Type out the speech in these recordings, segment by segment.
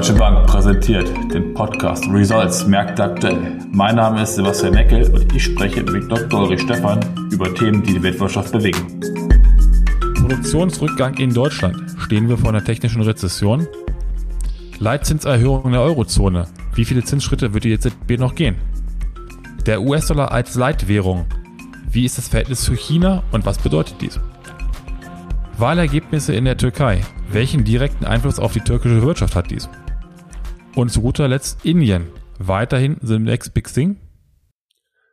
Deutsche Bank präsentiert den Podcast Results Märkte aktuell. Mein Name ist Sebastian Neckel und ich spreche mit Dr. Ulrich Stephan über Themen, die die Weltwirtschaft bewegen. Produktionsrückgang in Deutschland. Stehen wir vor einer technischen Rezession? Leitzinserhöhung in der Eurozone. Wie viele Zinsschritte wird die EZB noch gehen? Der US-Dollar als Leitwährung. Wie ist das Verhältnis zu China und was bedeutet dies? Wahlergebnisse in der Türkei. Welchen direkten Einfluss auf die türkische Wirtschaft hat dies? Und zu guter Letzt Indien. Weiterhin the next big thing?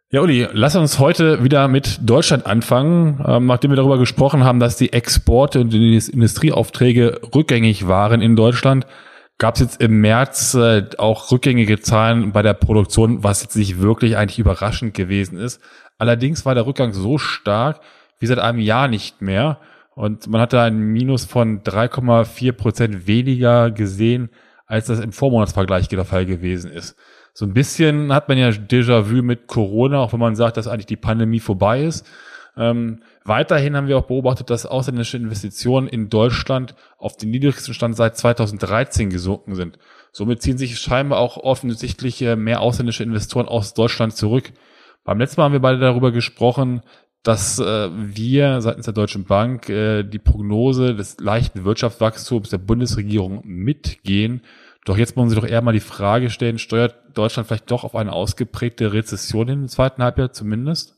Ja, Uli, lass uns heute wieder mit Deutschland anfangen. Ähm, nachdem wir darüber gesprochen haben, dass die Exporte und die Industrieaufträge rückgängig waren in Deutschland, gab es jetzt im März äh, auch rückgängige Zahlen bei der Produktion, was jetzt nicht wirklich eigentlich überraschend gewesen ist. Allerdings war der Rückgang so stark wie seit einem Jahr nicht mehr. Und man hatte ein Minus von 3,4 Prozent weniger gesehen, als das im Vormonatsvergleich der Fall gewesen ist. So ein bisschen hat man ja Déjà-vu mit Corona, auch wenn man sagt, dass eigentlich die Pandemie vorbei ist. Ähm, weiterhin haben wir auch beobachtet, dass ausländische Investitionen in Deutschland auf den niedrigsten Stand seit 2013 gesunken sind. Somit ziehen sich scheinbar auch offensichtlich mehr ausländische Investoren aus Deutschland zurück. Beim letzten Mal haben wir beide darüber gesprochen, dass äh, wir seitens der Deutschen Bank äh, die Prognose des leichten Wirtschaftswachstums der Bundesregierung mitgehen. Doch jetzt muss man doch eher mal die Frage stellen, steuert Deutschland vielleicht doch auf eine ausgeprägte Rezession im zweiten Halbjahr zumindest?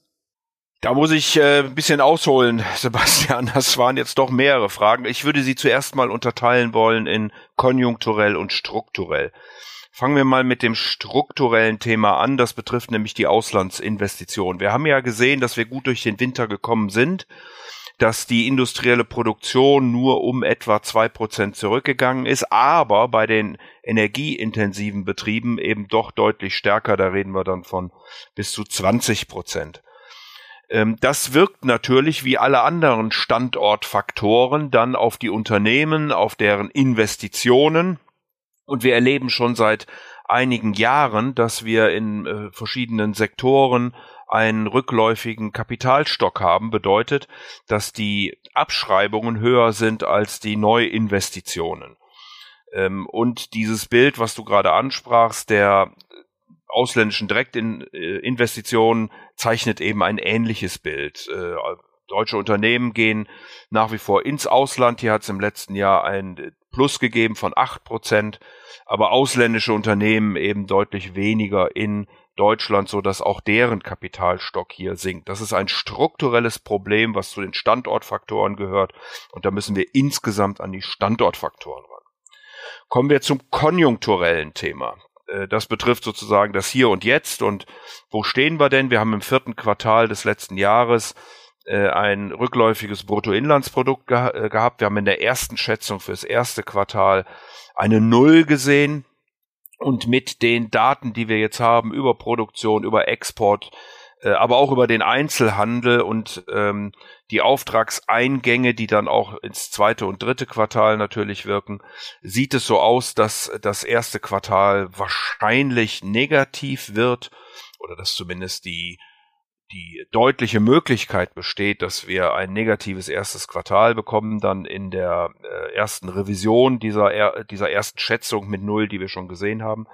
Da muss ich äh, ein bisschen ausholen, Sebastian. Das waren jetzt doch mehrere Fragen. Ich würde sie zuerst mal unterteilen wollen in konjunkturell und strukturell. Fangen wir mal mit dem strukturellen Thema an. Das betrifft nämlich die Auslandsinvestitionen. Wir haben ja gesehen, dass wir gut durch den Winter gekommen sind, dass die industrielle Produktion nur um etwa zwei Prozent zurückgegangen ist, aber bei den energieintensiven Betrieben eben doch deutlich stärker. Da reden wir dann von bis zu 20 Prozent. Ähm, das wirkt natürlich wie alle anderen Standortfaktoren dann auf die Unternehmen, auf deren Investitionen und wir erleben schon seit einigen Jahren, dass wir in äh, verschiedenen Sektoren einen rückläufigen Kapitalstock haben, bedeutet, dass die Abschreibungen höher sind als die Neuinvestitionen. Ähm, und dieses Bild, was du gerade ansprachst, der ausländischen Direktinvestitionen zeichnet eben ein ähnliches Bild. Äh, deutsche Unternehmen gehen nach wie vor ins Ausland. Hier hat es im letzten Jahr ein Plus gegeben von acht Prozent aber ausländische Unternehmen eben deutlich weniger in Deutschland, so dass auch deren Kapitalstock hier sinkt. Das ist ein strukturelles Problem, was zu den Standortfaktoren gehört. Und da müssen wir insgesamt an die Standortfaktoren ran. Kommen wir zum konjunkturellen Thema. Äh, das betrifft sozusagen das Hier und Jetzt. Und wo stehen wir denn? Wir haben im vierten Quartal des letzten Jahres ein rückläufiges Bruttoinlandsprodukt ge äh, gehabt. Wir haben in der ersten Schätzung für das erste Quartal eine Null gesehen. Und mit den Daten, die wir jetzt haben über Produktion, über Export, äh, aber auch über den Einzelhandel und ähm, die Auftragseingänge, die dann auch ins zweite und dritte Quartal natürlich wirken, sieht es so aus, dass das erste Quartal wahrscheinlich negativ wird oder dass zumindest die die deutliche Möglichkeit besteht, dass wir ein negatives erstes Quartal bekommen, dann in der äh, ersten Revision dieser, er, dieser ersten Schätzung mit Null, die wir schon gesehen haben.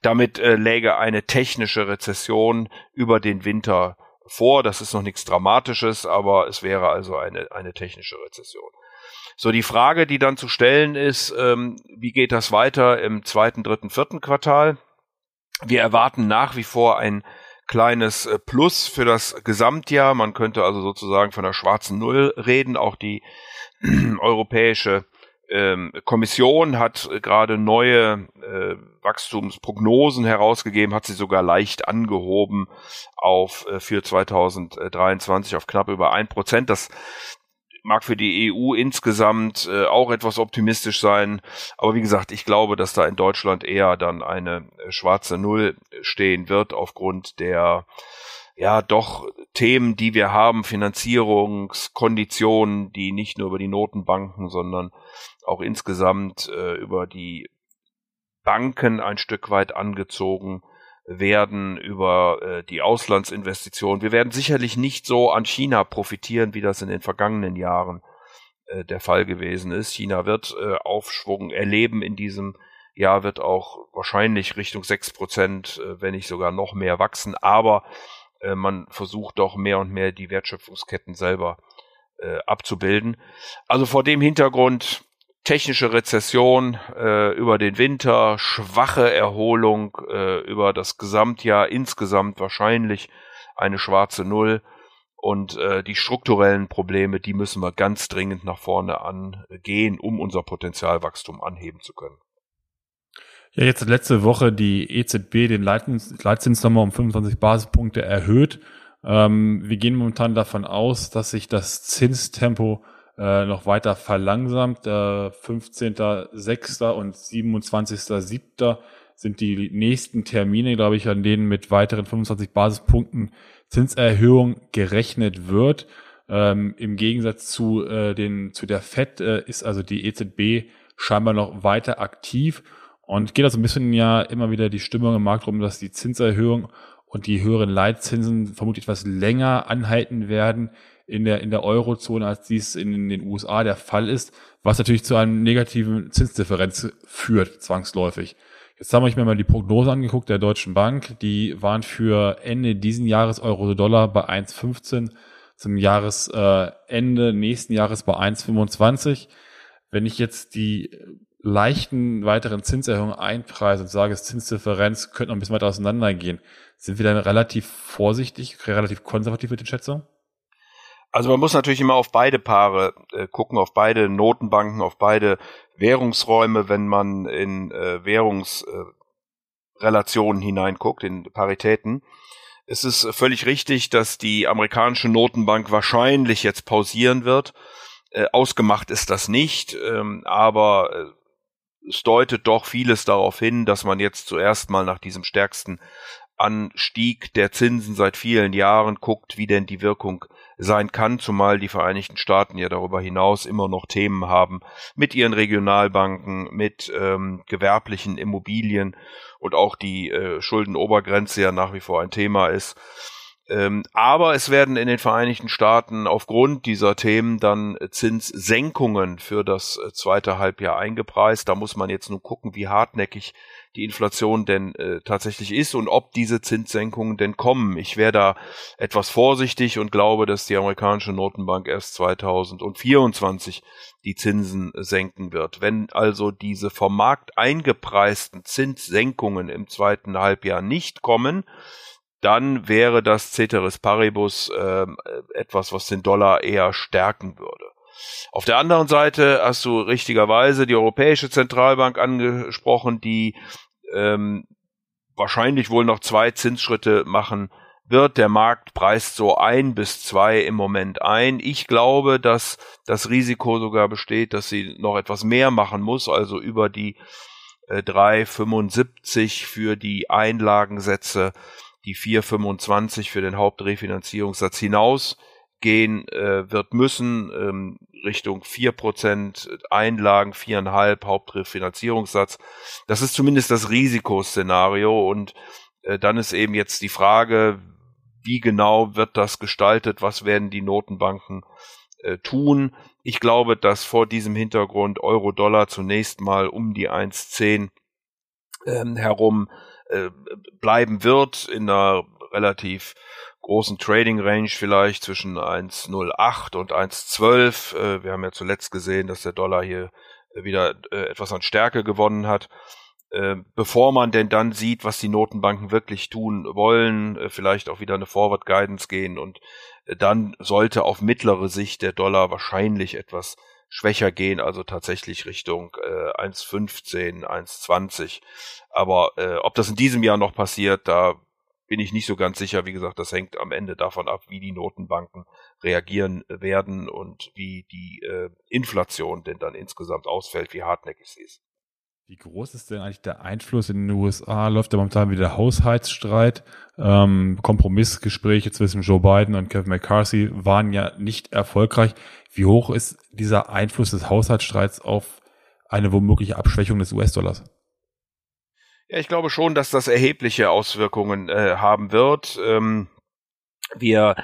Damit äh, läge eine technische Rezession über den Winter vor. Das ist noch nichts Dramatisches, aber es wäre also eine, eine technische Rezession. So, die Frage, die dann zu stellen ist, ähm, wie geht das weiter im zweiten, dritten, vierten Quartal? Wir erwarten nach wie vor ein kleines äh, Plus für das Gesamtjahr. Man könnte also sozusagen von der schwarzen Null reden. Auch die europäische ähm, Kommission hat gerade neue äh, Wachstumsprognosen herausgegeben, hat sie sogar leicht angehoben auf äh, für 2023 auf knapp über ein Prozent. Das mag für die EU insgesamt äh, auch etwas optimistisch sein. Aber wie gesagt, ich glaube, dass da in Deutschland eher dann eine äh, schwarze Null stehen wird aufgrund der ja doch Themen, die wir haben, Finanzierungskonditionen, die nicht nur über die Notenbanken, sondern auch insgesamt äh, über die Banken ein Stück weit angezogen werden über äh, die Auslandsinvestitionen. Wir werden sicherlich nicht so an China profitieren, wie das in den vergangenen Jahren äh, der Fall gewesen ist. China wird äh, Aufschwung erleben in diesem Jahr wird auch wahrscheinlich Richtung sechs Prozent, äh, wenn nicht sogar noch mehr wachsen. Aber äh, man versucht doch mehr und mehr die Wertschöpfungsketten selber äh, abzubilden. Also vor dem Hintergrund technische Rezession äh, über den Winter, schwache Erholung äh, über das Gesamtjahr, insgesamt wahrscheinlich eine schwarze Null. Und äh, die strukturellen Probleme, die müssen wir ganz dringend nach vorne angehen, um unser Potenzialwachstum anheben zu können. Ja, jetzt letzte Woche die EZB den Leitzins, nochmal um 25 Basispunkte erhöht. Ähm, wir gehen momentan davon aus, dass sich das Zinstempo äh, noch weiter verlangsamt. Äh, 15.06. und 27.07. sind die nächsten Termine, glaube ich, an denen mit weiteren 25 Basispunkten Zinserhöhung gerechnet wird. Ähm, Im Gegensatz zu, äh, den, zu der FED äh, ist also die EZB scheinbar noch weiter aktiv und geht also ein bisschen ja immer wieder die Stimmung im Markt rum, dass die Zinserhöhung und die höheren Leitzinsen vermutlich etwas länger anhalten werden in der, in der Eurozone, als dies in den USA der Fall ist, was natürlich zu einem negativen Zinsdifferenz führt, zwangsläufig. Jetzt haben wir mir mal die Prognose angeguckt der Deutschen Bank. Die waren für Ende diesen Jahres Euro-Dollar bei 1,15, zum Jahresende nächsten Jahres bei 1,25. Wenn ich jetzt die leichten weiteren Zinserhöhungen einpreise und sage, das Zinsdifferenz könnte noch ein bisschen weiter auseinandergehen, sind wir dann relativ vorsichtig, relativ konservativ mit den Schätzungen? Also man muss natürlich immer auf beide Paare äh, gucken, auf beide Notenbanken, auf beide Währungsräume, wenn man in äh, Währungsrelationen äh, hineinguckt, in Paritäten. Es ist völlig richtig, dass die amerikanische Notenbank wahrscheinlich jetzt pausieren wird. Äh, ausgemacht ist das nicht, ähm, aber äh, es deutet doch vieles darauf hin, dass man jetzt zuerst mal nach diesem stärksten Anstieg der Zinsen seit vielen Jahren guckt, wie denn die Wirkung sein kann, zumal die Vereinigten Staaten ja darüber hinaus immer noch Themen haben mit ihren Regionalbanken, mit ähm, gewerblichen Immobilien und auch die äh, Schuldenobergrenze ja nach wie vor ein Thema ist. Ähm, aber es werden in den Vereinigten Staaten aufgrund dieser Themen dann Zinssenkungen für das äh, zweite Halbjahr eingepreist. Da muss man jetzt nur gucken, wie hartnäckig die Inflation denn äh, tatsächlich ist und ob diese Zinssenkungen denn kommen. Ich wäre da etwas vorsichtig und glaube, dass die amerikanische Notenbank erst 2024 die Zinsen senken wird. Wenn also diese vom Markt eingepreisten Zinssenkungen im zweiten Halbjahr nicht kommen, dann wäre das Ceteris Paribus äh, etwas, was den Dollar eher stärken würde. Auf der anderen Seite hast du richtigerweise die Europäische Zentralbank angesprochen, die ähm, wahrscheinlich wohl noch zwei Zinsschritte machen wird. Der Markt preist so ein bis zwei im Moment ein. Ich glaube, dass das Risiko sogar besteht, dass sie noch etwas mehr machen muss, also über die äh, 3,75 für die Einlagensätze die 4,25 für den Hauptrefinanzierungssatz hinausgehen äh, wird müssen, ähm, Richtung 4% Einlagen, 4,5 Hauptrefinanzierungssatz. Das ist zumindest das Risikoszenario und äh, dann ist eben jetzt die Frage, wie genau wird das gestaltet, was werden die Notenbanken äh, tun. Ich glaube, dass vor diesem Hintergrund Euro-Dollar zunächst mal um die 1,10 ähm, herum äh, bleiben wird in einer relativ großen Trading Range vielleicht zwischen 1,08 und 1,12. Äh, wir haben ja zuletzt gesehen, dass der Dollar hier wieder äh, etwas an Stärke gewonnen hat. Äh, bevor man denn dann sieht, was die Notenbanken wirklich tun wollen, äh, vielleicht auch wieder eine Forward Guidance gehen und äh, dann sollte auf mittlere Sicht der Dollar wahrscheinlich etwas schwächer gehen, also tatsächlich Richtung äh, 1,15, 1,20. Aber äh, ob das in diesem Jahr noch passiert, da bin ich nicht so ganz sicher. Wie gesagt, das hängt am Ende davon ab, wie die Notenbanken reagieren werden und wie die äh, Inflation denn dann insgesamt ausfällt, wie hartnäckig sie ist. Wie groß ist denn eigentlich der Einfluss in den USA? Läuft ja momentan wieder Haushaltsstreit. Ähm, Kompromissgespräche zwischen Joe Biden und Kevin McCarthy waren ja nicht erfolgreich. Wie hoch ist dieser Einfluss des Haushaltsstreits auf eine womögliche Abschwächung des US-Dollars? Ja, ich glaube schon, dass das erhebliche Auswirkungen äh, haben wird. Ähm, wir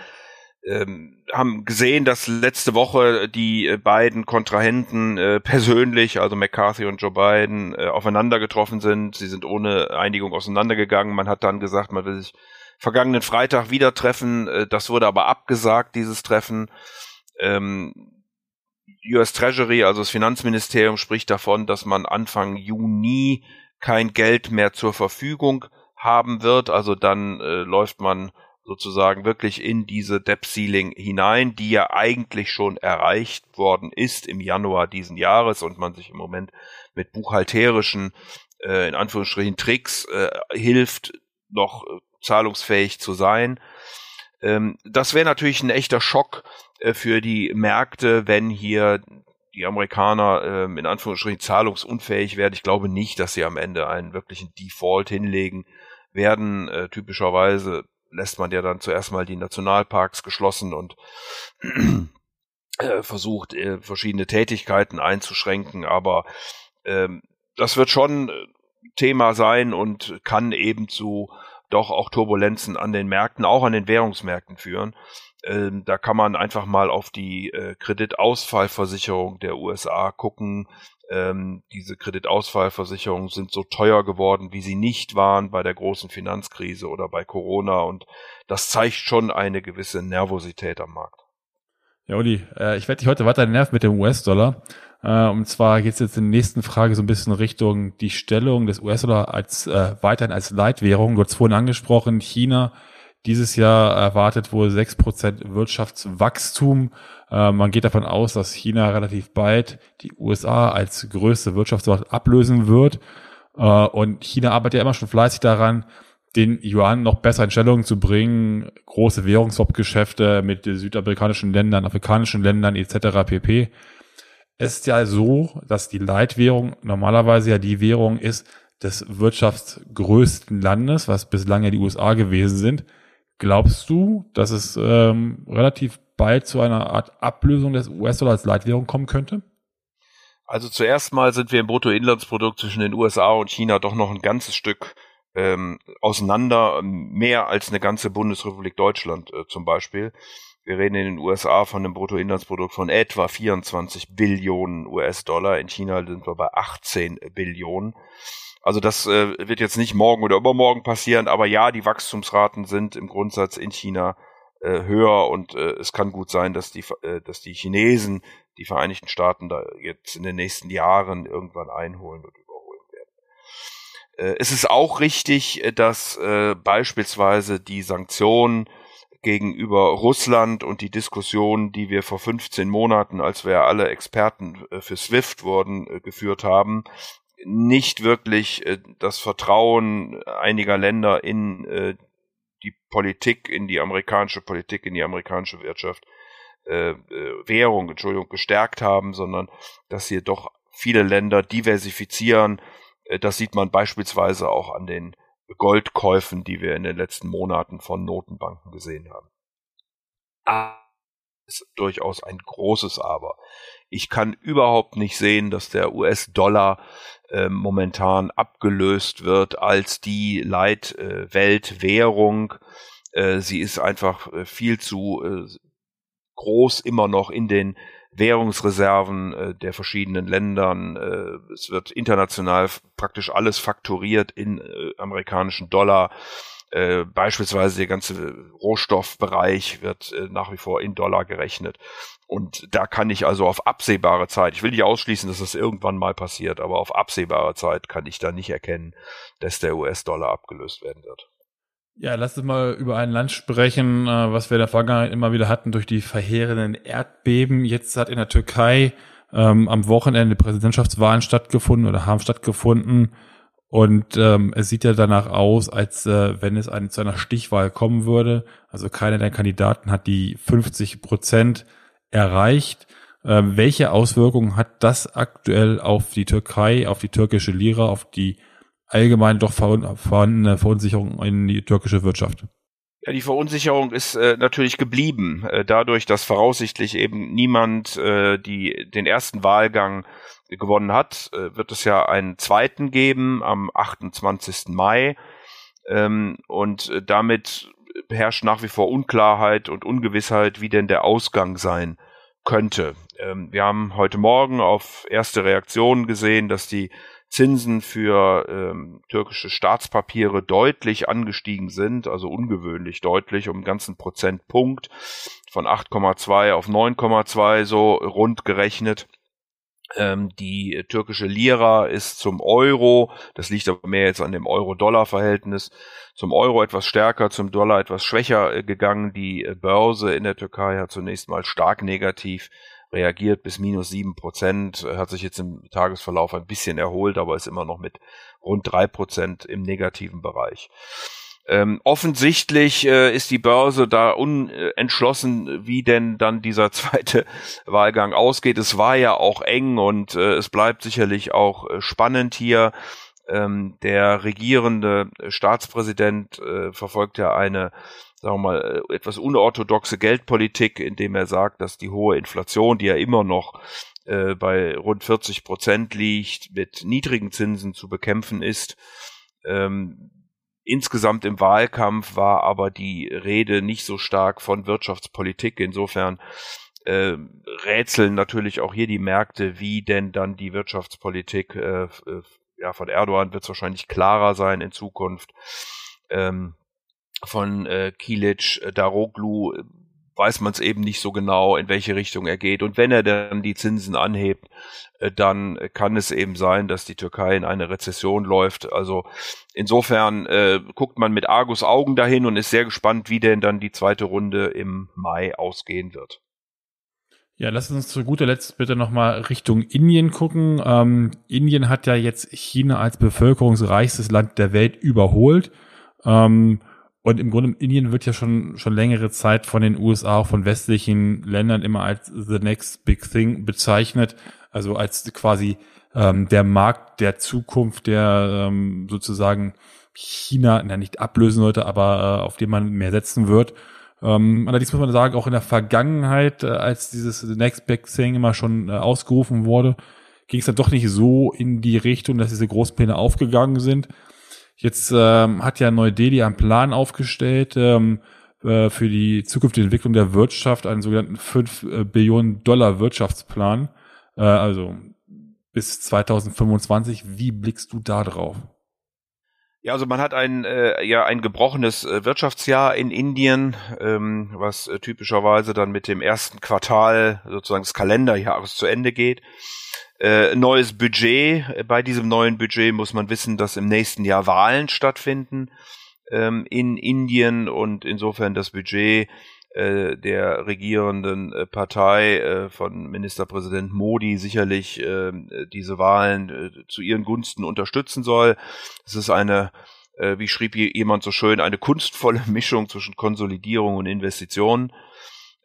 ähm, haben gesehen, dass letzte Woche die äh, beiden Kontrahenten äh, persönlich, also McCarthy und Joe Biden, äh, aufeinander getroffen sind. Sie sind ohne Einigung auseinandergegangen. Man hat dann gesagt, man will sich vergangenen Freitag wieder treffen. Äh, das wurde aber abgesagt, dieses Treffen. Ähm, US Treasury, also das Finanzministerium, spricht davon, dass man Anfang Juni kein Geld mehr zur Verfügung haben wird. Also dann äh, läuft man sozusagen wirklich in diese Debt Ceiling hinein, die ja eigentlich schon erreicht worden ist im Januar diesen Jahres und man sich im Moment mit buchhalterischen, äh, in Anführungsstrichen, Tricks äh, hilft, noch äh, zahlungsfähig zu sein. Ähm, das wäre natürlich ein echter Schock äh, für die Märkte, wenn hier die Amerikaner ähm, in Anführungsstrichen zahlungsunfähig werden. Ich glaube nicht, dass sie am Ende einen wirklichen Default hinlegen werden. Äh, typischerweise lässt man ja dann zuerst mal die Nationalparks geschlossen und äh, versucht, äh, verschiedene Tätigkeiten einzuschränken, aber ähm, das wird schon äh, Thema sein und kann eben zu doch auch Turbulenzen an den Märkten, auch an den Währungsmärkten führen. Ähm, da kann man einfach mal auf die äh, Kreditausfallversicherung der USA gucken. Ähm, diese Kreditausfallversicherungen sind so teuer geworden, wie sie nicht waren bei der großen Finanzkrise oder bei Corona. Und das zeigt schon eine gewisse Nervosität am Markt. Ja, Uli, äh, ich werde dich heute weiter nerven mit dem US-Dollar. Äh, und zwar geht es jetzt in der nächsten Frage so ein bisschen Richtung die Stellung des US-Dollar als äh, weiterhin als Leitwährung. Du hast vorhin angesprochen, China dieses Jahr erwartet wohl 6% Wirtschaftswachstum. Äh, man geht davon aus, dass China relativ bald die USA als größte Wirtschaftsmacht ablösen wird. Äh, und China arbeitet ja immer schon fleißig daran, den Yuan noch besser in Stellung zu bringen, große Währungsswap-Geschäfte mit südamerikanischen Ländern, afrikanischen Ländern etc. pp. Es ist ja so, dass die Leitwährung normalerweise ja die Währung ist des wirtschaftsgrößten Landes, was bislang ja die USA gewesen sind. Glaubst du, dass es ähm, relativ bald zu einer Art Ablösung des US-Dollar als Leitwährung kommen könnte? Also zuerst mal sind wir im Bruttoinlandsprodukt zwischen den USA und China doch noch ein ganzes Stück ähm, auseinander, mehr als eine ganze Bundesrepublik Deutschland äh, zum Beispiel. Wir reden in den USA von einem Bruttoinlandsprodukt von etwa 24 Billionen US-Dollar. In China sind wir bei 18 Billionen. Also das äh, wird jetzt nicht morgen oder übermorgen passieren, aber ja, die Wachstumsraten sind im Grundsatz in China äh, höher und äh, es kann gut sein, dass die, äh, dass die Chinesen die Vereinigten Staaten da jetzt in den nächsten Jahren irgendwann einholen und überholen werden. Äh, es ist auch richtig, äh, dass äh, beispielsweise die Sanktionen gegenüber Russland und die Diskussion, die wir vor 15 Monaten, als wir alle Experten äh, für SWIFT wurden, äh, geführt haben, nicht wirklich äh, das Vertrauen einiger Länder in äh, die Politik, in die amerikanische Politik, in die amerikanische Wirtschaft, äh, äh, Währung, Entschuldigung, gestärkt haben, sondern dass hier doch viele Länder diversifizieren. Äh, das sieht man beispielsweise auch an den Goldkäufen, die wir in den letzten Monaten von Notenbanken gesehen haben. Ah, ist durchaus ein großes Aber. Ich kann überhaupt nicht sehen, dass der US-Dollar äh, momentan abgelöst wird als die Leitweltwährung. Äh, sie ist einfach äh, viel zu äh, groß immer noch in den Währungsreserven äh, der verschiedenen Ländern. Äh, es wird international praktisch alles fakturiert in äh, amerikanischen Dollar. Äh, beispielsweise der ganze Rohstoffbereich wird äh, nach wie vor in Dollar gerechnet. Und da kann ich also auf absehbare Zeit, ich will nicht ausschließen, dass das irgendwann mal passiert, aber auf absehbare Zeit kann ich da nicht erkennen, dass der US-Dollar abgelöst werden wird. Ja, lass uns mal über ein Land sprechen, äh, was wir in der Vergangenheit immer wieder hatten durch die verheerenden Erdbeben. Jetzt hat in der Türkei ähm, am Wochenende Präsidentschaftswahlen stattgefunden oder haben stattgefunden. Und ähm, es sieht ja danach aus, als äh, wenn es eine, zu einer Stichwahl kommen würde. Also keiner der Kandidaten hat die 50 Prozent erreicht. Ähm, welche Auswirkungen hat das aktuell auf die Türkei, auf die türkische Lira, auf die allgemein doch vorhandene Verunsicherung in die türkische Wirtschaft? Ja, die Verunsicherung ist äh, natürlich geblieben, äh, dadurch, dass voraussichtlich eben niemand äh, die, den ersten Wahlgang gewonnen hat, äh, wird es ja einen zweiten geben am 28. Mai. Ähm, und äh, damit herrscht nach wie vor Unklarheit und Ungewissheit, wie denn der Ausgang sein könnte. Ähm, wir haben heute Morgen auf erste Reaktionen gesehen, dass die Zinsen für ähm, türkische Staatspapiere deutlich angestiegen sind, also ungewöhnlich deutlich, um einen ganzen Prozentpunkt von 8,2 auf 9,2 so rund gerechnet. Ähm, die türkische Lira ist zum Euro, das liegt aber mehr jetzt an dem Euro-Dollar-Verhältnis, zum Euro etwas stärker, zum Dollar etwas schwächer äh, gegangen. Die äh, Börse in der Türkei hat zunächst mal stark negativ reagiert bis minus sieben Prozent, äh, hat sich jetzt im Tagesverlauf ein bisschen erholt, aber ist immer noch mit rund drei Prozent im negativen Bereich. Ähm, offensichtlich äh, ist die Börse da unentschlossen, wie denn dann dieser zweite Wahlgang ausgeht. Es war ja auch eng und äh, es bleibt sicherlich auch äh, spannend hier. Ähm, der regierende Staatspräsident äh, verfolgt ja eine sagen wir mal, äh, etwas unorthodoxe Geldpolitik, indem er sagt, dass die hohe Inflation, die ja immer noch äh, bei rund 40 Prozent liegt, mit niedrigen Zinsen zu bekämpfen ist. Ähm, Insgesamt im Wahlkampf war aber die Rede nicht so stark von Wirtschaftspolitik. Insofern äh, rätseln natürlich auch hier die Märkte, wie denn dann die Wirtschaftspolitik äh, äh, ja, von Erdogan wird es wahrscheinlich klarer sein in Zukunft. Ähm, von äh, Kilic, äh, Daroglu weiß man es eben nicht so genau, in welche Richtung er geht. Und wenn er dann die Zinsen anhebt, äh, dann kann es eben sein, dass die Türkei in eine Rezession läuft. Also insofern äh, guckt man mit Argus Augen dahin und ist sehr gespannt, wie denn dann die zweite Runde im Mai ausgehen wird. Ja, lass uns zu guter Letzt bitte nochmal Richtung Indien gucken. Ähm, Indien hat ja jetzt China als bevölkerungsreichstes Land der Welt überholt. Ähm, und im Grunde Indien wird ja schon, schon längere Zeit von den USA, auch von westlichen Ländern immer als the next big thing bezeichnet. Also als quasi ähm, der Markt der Zukunft, der ähm, sozusagen China, na, nicht ablösen sollte, aber äh, auf den man mehr setzen wird. Ähm, allerdings muss man sagen, auch in der Vergangenheit, äh, als dieses The Next Big Thing immer schon äh, ausgerufen wurde, ging es dann doch nicht so in die Richtung, dass diese Großpläne aufgegangen sind. Jetzt ähm, hat ja Neu-Delhi einen Plan aufgestellt ähm, äh, für die zukünftige Entwicklung der Wirtschaft, einen sogenannten 5 äh, Billionen Dollar Wirtschaftsplan, äh, also bis 2025. Wie blickst du da drauf? Ja, also man hat ein äh, ja ein gebrochenes äh, Wirtschaftsjahr in Indien, ähm, was äh, typischerweise dann mit dem ersten Quartal sozusagen des Kalenderjahres zu Ende geht äh, neues Budget. Bei diesem neuen Budget muss man wissen, dass im nächsten Jahr Wahlen stattfinden ähm, in Indien und insofern das Budget äh, der regierenden äh, Partei äh, von Ministerpräsident Modi sicherlich äh, diese Wahlen zu ihren Gunsten unterstützen soll. Es ist eine wie schrieb jemand so schön, eine kunstvolle Mischung zwischen Konsolidierung und Investitionen.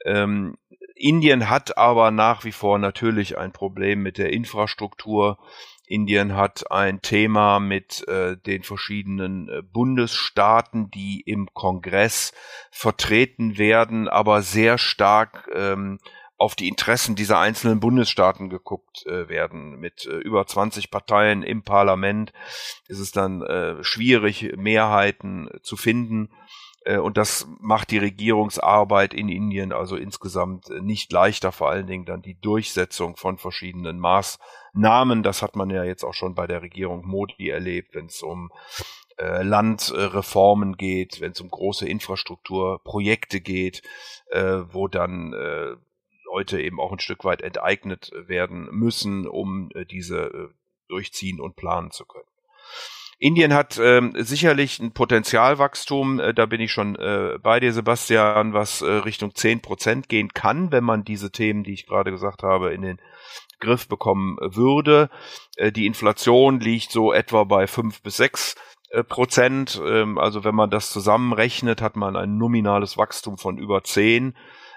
Ähm, Indien hat aber nach wie vor natürlich ein Problem mit der Infrastruktur. Indien hat ein Thema mit äh, den verschiedenen äh, Bundesstaaten, die im Kongress vertreten werden, aber sehr stark ähm, auf die Interessen dieser einzelnen Bundesstaaten geguckt äh, werden. Mit äh, über 20 Parteien im Parlament ist es dann äh, schwierig, Mehrheiten zu finden. Äh, und das macht die Regierungsarbeit in Indien also insgesamt äh, nicht leichter, vor allen Dingen dann die Durchsetzung von verschiedenen Maßnahmen. Das hat man ja jetzt auch schon bei der Regierung Modi erlebt, wenn es um äh, Landreformen geht, wenn es um große Infrastrukturprojekte geht, wo dann Leute eben auch ein Stück weit enteignet werden müssen, um diese durchziehen und planen zu können. Indien hat ähm, sicherlich ein Potenzialwachstum, äh, da bin ich schon äh, bei dir, Sebastian, was äh, Richtung zehn Prozent gehen kann, wenn man diese Themen, die ich gerade gesagt habe, in den Griff bekommen würde. Äh, die Inflation liegt so etwa bei fünf bis sechs äh, Prozent. Ähm, also wenn man das zusammenrechnet, hat man ein nominales Wachstum von über zehn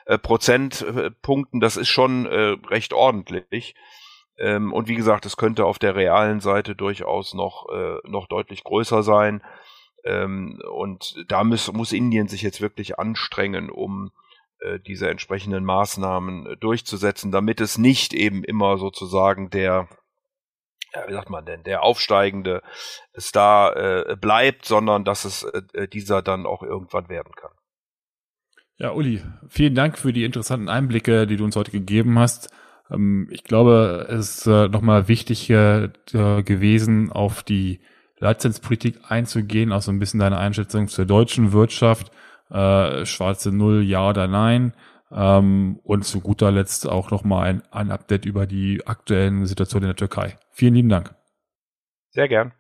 äh, Prozentpunkten. Das ist schon äh, recht ordentlich. Ähm, und wie gesagt, es könnte auf der realen Seite durchaus noch, äh, noch deutlich größer sein. Ähm, und da muss, muss Indien sich jetzt wirklich anstrengen, um äh, diese entsprechenden Maßnahmen äh, durchzusetzen, damit es nicht eben immer sozusagen der, ja, wie sagt man denn, der aufsteigende Star äh, bleibt, sondern dass es äh, dieser dann auch irgendwann werden kann. Ja, Uli, vielen Dank für die interessanten Einblicke, die du uns heute gegeben hast. Ähm, ich glaube, es ist äh, nochmal wichtig äh, gewesen, auf die Leitzenspolitik einzugehen, auch so ein bisschen deine Einschätzung zur deutschen Wirtschaft, äh, schwarze Null, ja oder nein. Ähm, und zu guter Letzt auch nochmal ein, ein Update über die aktuellen Situationen in der Türkei. Vielen lieben Dank. Sehr gern.